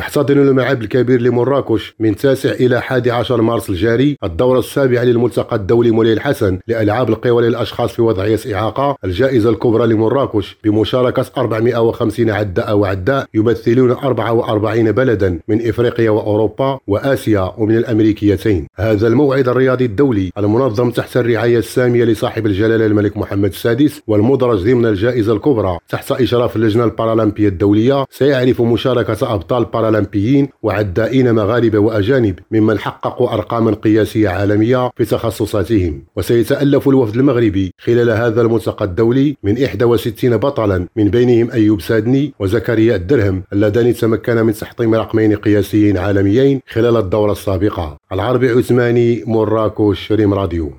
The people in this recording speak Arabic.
يحتضن الملعب الكبير لمراكش من 9 إلى 11 مارس الجاري الدورة السابعة للملتقى الدولي مولاي الحسن لألعاب القوى للأشخاص في وضعية إعاقة. الجائزة الكبرى لمراكش بمشاركة 450 عداء وعداء يمثلون 44 بلدا من إفريقيا وأوروبا وآسيا ومن الأمريكيتين. هذا الموعد الرياضي الدولي المنظم تحت الرعاية السامية لصاحب الجلالة الملك محمد السادس والمدرج ضمن الجائزة الكبرى. تحت إشراف اللجنة البارالمبية الدولية سيعرف مشاركة أبطال بارالمبيين وعدائين مغاربة وأجانب ممن حققوا أرقاما قياسية عالمية في تخصصاتهم. وسيتألف الوفد المغربي خلال هذا الملتقى الدولي من 61 بطلا من بينهم أيوب سادني وزكريا الدرهم اللذان تمكنا من تحطيم رقمين قياسيين عالميين خلال الدورة السابقة. العربي عثماني مراكش ريم راديو.